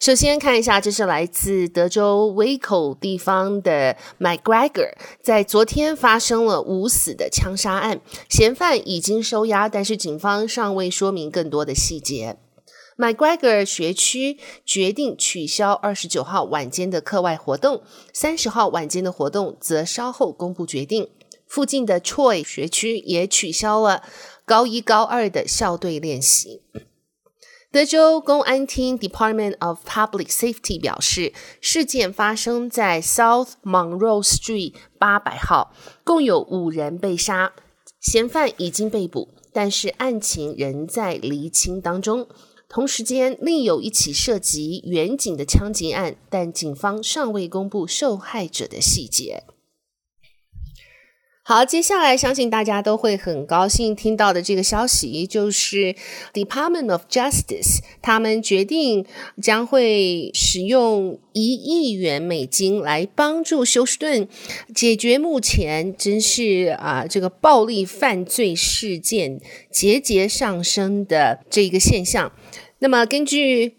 首先看一下，这是来自德州威口地方的 McGregor，在昨天发生了五死的枪杀案，嫌犯已经收押，但是警方尚未说明更多的细节。McGregor 学区决定取消二十九号晚间的课外活动，三十号晚间的活动则稍后公布决定。附近的 Troy 学区也取消了高一高二的校队练习。德州公安厅 Department of Public Safety 表示，事件发生在 South Monroe Street 八百号，共有五人被杀，嫌犯已经被捕，但是案情仍在厘清当中。同时间，另有一起涉及远景的枪击案，但警方尚未公布受害者的细节。好，接下来相信大家都会很高兴听到的这个消息，就是 Department of Justice 他们决定将会使用一亿元美金来帮助休斯顿解决目前真是啊这个暴力犯罪事件节节上升的这个现象。那么根据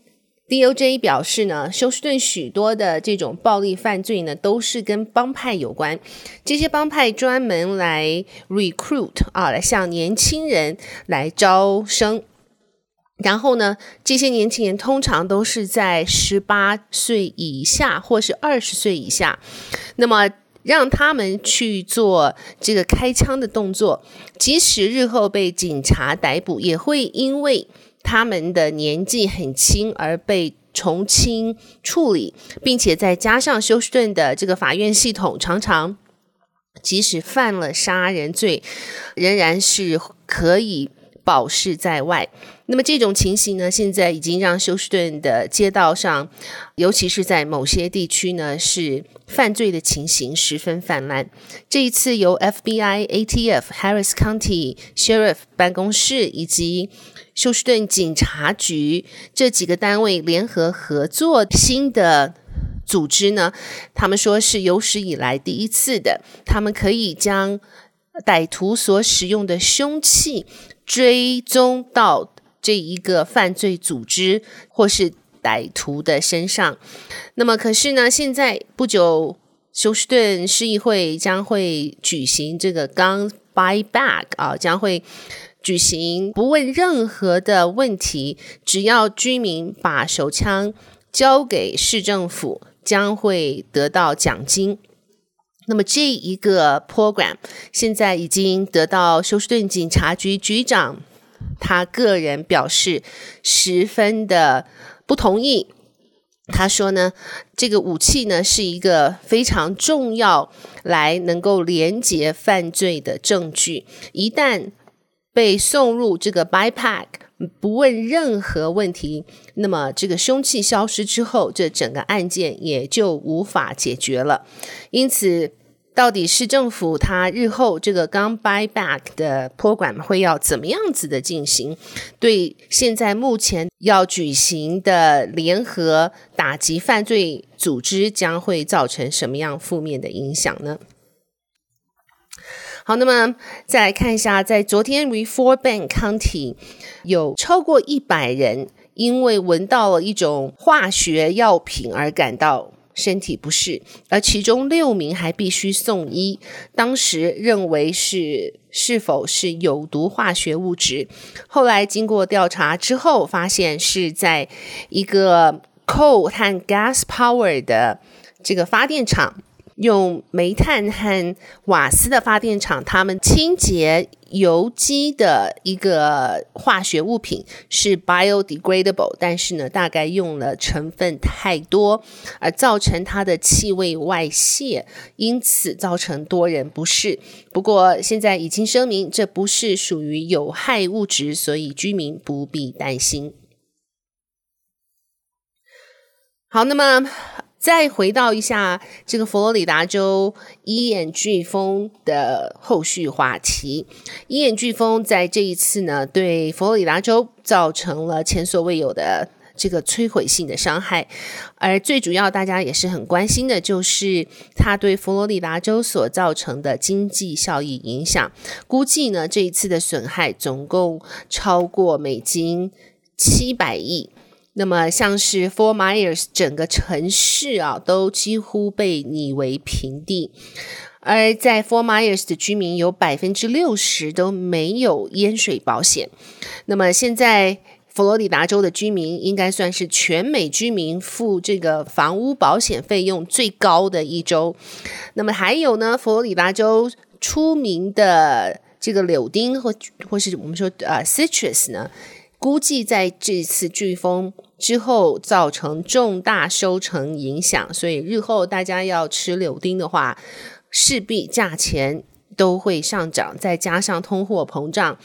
DOJ 表示呢，休斯顿许多的这种暴力犯罪呢，都是跟帮派有关。这些帮派专门来 recruit 啊，来向年轻人来招生。然后呢，这些年轻人通常都是在十八岁以下或是二十岁以下。那么让他们去做这个开枪的动作，即使日后被警察逮捕，也会因为他们的年纪很轻而被从轻处理，并且再加上休斯顿的这个法院系统，常常即使犯了杀人罪，仍然是可以保释在外。那么这种情形呢，现在已经让休斯顿的街道上，尤其是在某些地区呢，是犯罪的情形十分泛滥。这一次由 FBI、ATF、Harris County Sheriff 办公室以及休斯顿警察局这几个单位联合合作新的组织呢，他们说是有史以来第一次的，他们可以将歹徒所使用的凶器追踪到这一个犯罪组织或是歹徒的身上。那么，可是呢，现在不久，休斯顿市议会将会举行这个 Gun Buyback 啊，将会。举行不问任何的问题，只要居民把手枪交给市政府，将会得到奖金。那么这一个 program 现在已经得到休斯顿警察局局长他个人表示十分的不同意。他说呢，这个武器呢是一个非常重要来能够连接犯罪的证据，一旦。被送入这个 buyback，不问任何问题，那么这个凶器消失之后，这整个案件也就无法解决了。因此，到底市政府它日后这个钢 buyback 的 program 会要怎么样子的进行？对现在目前要举行的联合打击犯罪组织将会造成什么样负面的影响呢？好，那么再来看一下，在昨天 Reform Bend County 有超过一百人因为闻到了一种化学药品而感到身体不适，而其中六名还必须送医。当时认为是是否是有毒化学物质，后来经过调查之后，发现是在一个 coal 和 gas power 的这个发电厂。用煤炭和瓦斯的发电厂，他们清洁油机的一个化学物品是 biodegradable，但是呢，大概用了成分太多，而造成它的气味外泄，因此造成多人不适。不过现在已经声明，这不是属于有害物质，所以居民不必担心。好，那么。再回到一下这个佛罗里达州伊眼飓风的后续话题。伊眼飓风在这一次呢，对佛罗里达州造成了前所未有的这个摧毁性的伤害，而最主要大家也是很关心的，就是它对佛罗里达州所造成的经济效益影响。估计呢，这一次的损害总共超过美金七百亿。那么，像是 Fort Myers 整个城市啊，都几乎被夷为平地。而在 Fort Myers 的居民有百分之六十都没有淹水保险。那么，现在佛罗里达州的居民应该算是全美居民付这个房屋保险费用最高的一州。那么，还有呢，佛罗里达州出名的这个柳丁或或是我们说呃 citrus 呢，估计在这次飓风之后造成重大收成影响，所以日后大家要吃柳丁的话，势必价钱都会上涨。再加上通货膨胀，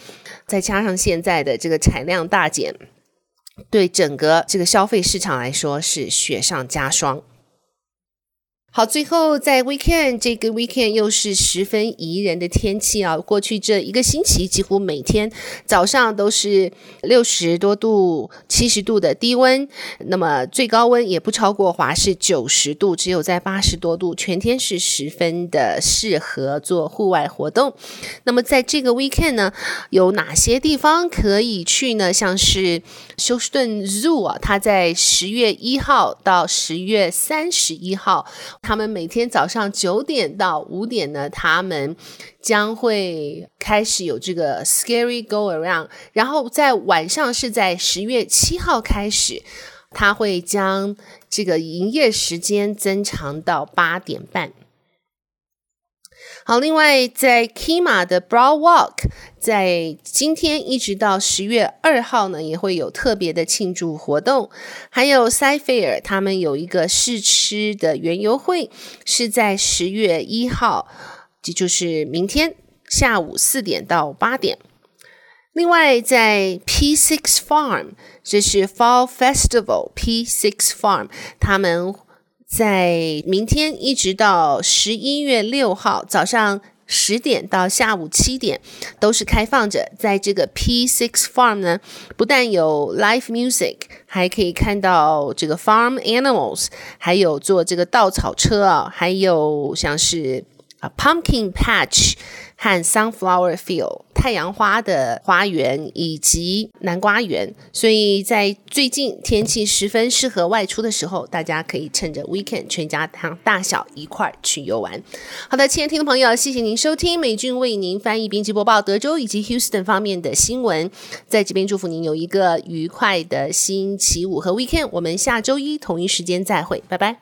再加上现在的这个产量大减，对整个这个消费市场来说是雪上加霜。好，最后在 weekend 这个 weekend 又是十分宜人的天气啊！过去这一个星期，几乎每天早上都是六十多度、七十度的低温，那么最高温也不超过华氏九十度，只有在八十多度，全天是十分的适合做户外活动。那么在这个 weekend 呢，有哪些地方可以去呢？像是休斯顿 Zoo 啊，它在十月一号到十月三十一号。他们每天早上九点到五点呢，他们将会开始有这个 Scary Go Around，然后在晚上是在十月七号开始，他会将这个营业时间增长到八点半。好，另外在 Kima 的 Broad Walk，在今天一直到十月二号呢，也会有特别的庆祝活动。还有 Sci Fair，他们有一个试吃的园游会，是在十月一号，这就是明天下午四点到八点。另外在 P6 Farm，这是 Fall Festival P6 Farm，他们。在明天一直到十一月六号早上十点到下午七点都是开放着。在这个 P Six Farm 呢，不但有 live music，还可以看到这个 farm animals，还有坐这个稻草车啊，还有像是 pumpkin patch。和 sunflower field 太阳花的花园以及南瓜园，所以在最近天气十分适合外出的时候，大家可以趁着 weekend 全家大小一块去游玩。好的，亲爱的听众朋友，谢谢您收听美俊为您翻译编辑播报德州以及 Houston 方面的新闻，在这边祝福您有一个愉快的星期五和 weekend。我们下周一同一时间再会，拜拜。